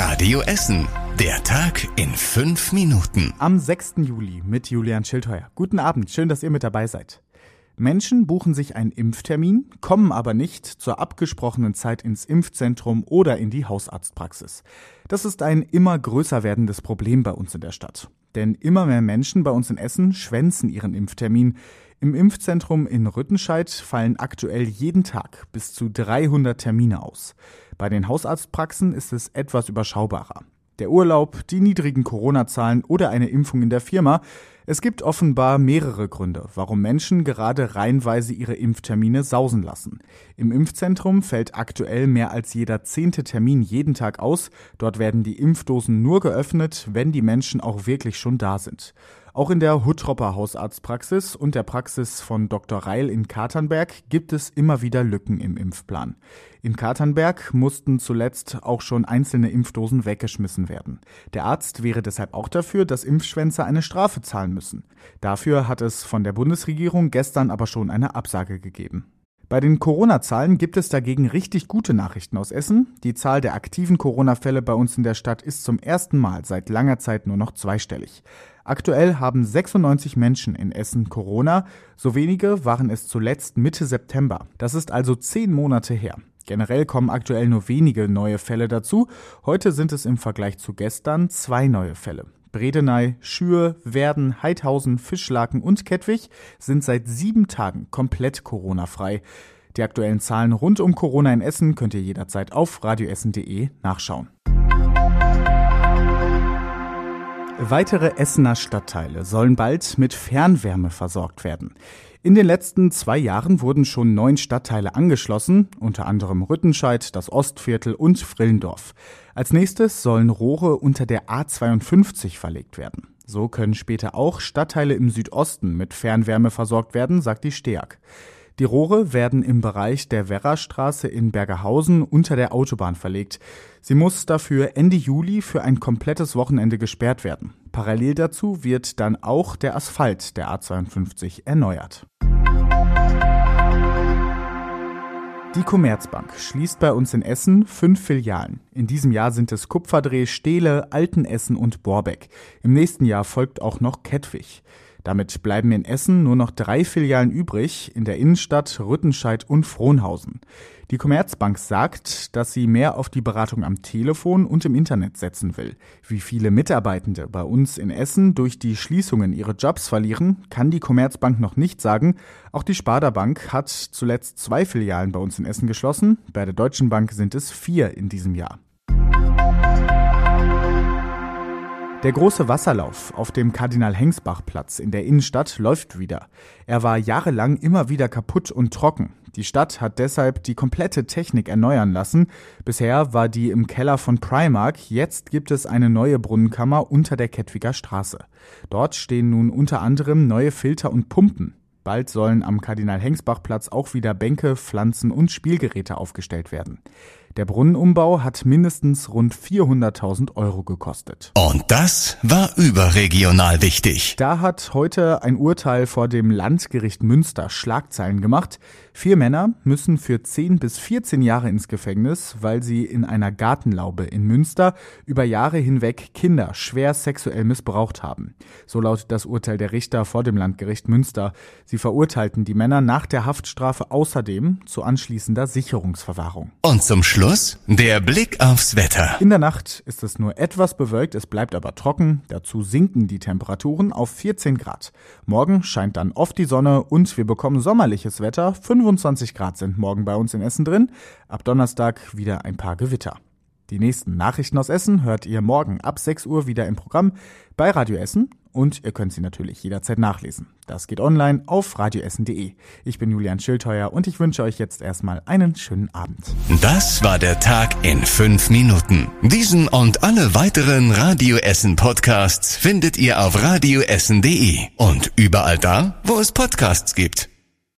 Radio Essen. Der Tag in fünf Minuten. Am 6. Juli mit Julian Schildheuer. Guten Abend, schön, dass ihr mit dabei seid. Menschen buchen sich einen Impftermin, kommen aber nicht zur abgesprochenen Zeit ins Impfzentrum oder in die Hausarztpraxis. Das ist ein immer größer werdendes Problem bei uns in der Stadt. Denn immer mehr Menschen bei uns in Essen schwänzen ihren Impftermin. Im Impfzentrum in Rüttenscheid fallen aktuell jeden Tag bis zu 300 Termine aus. Bei den Hausarztpraxen ist es etwas überschaubarer. Der Urlaub, die niedrigen Corona-Zahlen oder eine Impfung in der Firma. Es gibt offenbar mehrere Gründe, warum Menschen gerade reihenweise ihre Impftermine sausen lassen. Im Impfzentrum fällt aktuell mehr als jeder zehnte Termin jeden Tag aus. Dort werden die Impfdosen nur geöffnet, wenn die Menschen auch wirklich schon da sind. Auch in der Huttropper Hausarztpraxis und der Praxis von Dr. Reil in Katernberg gibt es immer wieder Lücken im Impfplan. In Katernberg mussten zuletzt auch schon einzelne Impfdosen weggeschmissen werden. Der Arzt wäre deshalb auch dafür, dass Impfschwänzer eine Strafe zahlen müssen. Dafür hat es von der Bundesregierung gestern aber schon eine Absage gegeben. Bei den Corona-Zahlen gibt es dagegen richtig gute Nachrichten aus Essen. Die Zahl der aktiven Corona-Fälle bei uns in der Stadt ist zum ersten Mal seit langer Zeit nur noch zweistellig. Aktuell haben 96 Menschen in Essen Corona. So wenige waren es zuletzt Mitte September. Das ist also zehn Monate her. Generell kommen aktuell nur wenige neue Fälle dazu. Heute sind es im Vergleich zu gestern zwei neue Fälle. Bredeney, Schür, Werden, Heidhausen, Fischlaken und Kettwig sind seit sieben Tagen komplett Corona-frei. Die aktuellen Zahlen rund um Corona in Essen könnt ihr jederzeit auf radioessen.de nachschauen. Weitere Essener Stadtteile sollen bald mit Fernwärme versorgt werden. In den letzten zwei Jahren wurden schon neun Stadtteile angeschlossen, unter anderem Rüttenscheid, das Ostviertel und Frillendorf. Als nächstes sollen Rohre unter der A52 verlegt werden. So können später auch Stadtteile im Südosten mit Fernwärme versorgt werden, sagt die STEAG. Die Rohre werden im Bereich der Werrastraße in Bergerhausen unter der Autobahn verlegt. Sie muss dafür Ende Juli für ein komplettes Wochenende gesperrt werden. Parallel dazu wird dann auch der Asphalt der A52 erneuert. Die Commerzbank schließt bei uns in Essen fünf Filialen. In diesem Jahr sind es Kupferdreh, Steele, Altenessen und Borbeck. Im nächsten Jahr folgt auch noch Kettwig. Damit bleiben in Essen nur noch drei Filialen übrig, in der Innenstadt, Rüttenscheid und Frohnhausen. Die Commerzbank sagt, dass sie mehr auf die Beratung am Telefon und im Internet setzen will. Wie viele Mitarbeitende bei uns in Essen durch die Schließungen ihre Jobs verlieren, kann die Commerzbank noch nicht sagen. Auch die Sparda Bank hat zuletzt zwei Filialen bei uns in Essen geschlossen. Bei der Deutschen Bank sind es vier in diesem Jahr. Der große Wasserlauf auf dem Kardinal-Hengsbach-Platz in der Innenstadt läuft wieder. Er war jahrelang immer wieder kaputt und trocken. Die Stadt hat deshalb die komplette Technik erneuern lassen. Bisher war die im Keller von Primark. Jetzt gibt es eine neue Brunnenkammer unter der Kettwiger Straße. Dort stehen nun unter anderem neue Filter und Pumpen. Bald sollen am Kardinal-Hengsbach-Platz auch wieder Bänke, Pflanzen und Spielgeräte aufgestellt werden. Der Brunnenumbau hat mindestens rund 400.000 Euro gekostet. Und das war überregional wichtig. Da hat heute ein Urteil vor dem Landgericht Münster Schlagzeilen gemacht. Vier Männer müssen für 10 bis 14 Jahre ins Gefängnis, weil sie in einer Gartenlaube in Münster über Jahre hinweg Kinder schwer sexuell missbraucht haben. So lautet das Urteil der Richter vor dem Landgericht Münster. Sie verurteilten die Männer nach der Haftstrafe außerdem zu anschließender Sicherungsverwahrung. Und zum Schluss Schluss der Blick aufs Wetter. In der Nacht ist es nur etwas bewölkt, es bleibt aber trocken. Dazu sinken die Temperaturen auf 14 Grad. Morgen scheint dann oft die Sonne und wir bekommen sommerliches Wetter. 25 Grad sind morgen bei uns in Essen drin. Ab Donnerstag wieder ein paar Gewitter. Die nächsten Nachrichten aus Essen hört ihr morgen ab 6 Uhr wieder im Programm bei Radio Essen und ihr könnt sie natürlich jederzeit nachlesen. Das geht online auf radioessen.de. Ich bin Julian Schildheuer und ich wünsche euch jetzt erstmal einen schönen Abend. Das war der Tag in fünf Minuten. Diesen und alle weiteren Radio Essen Podcasts findet ihr auf radioessen.de und überall da, wo es Podcasts gibt.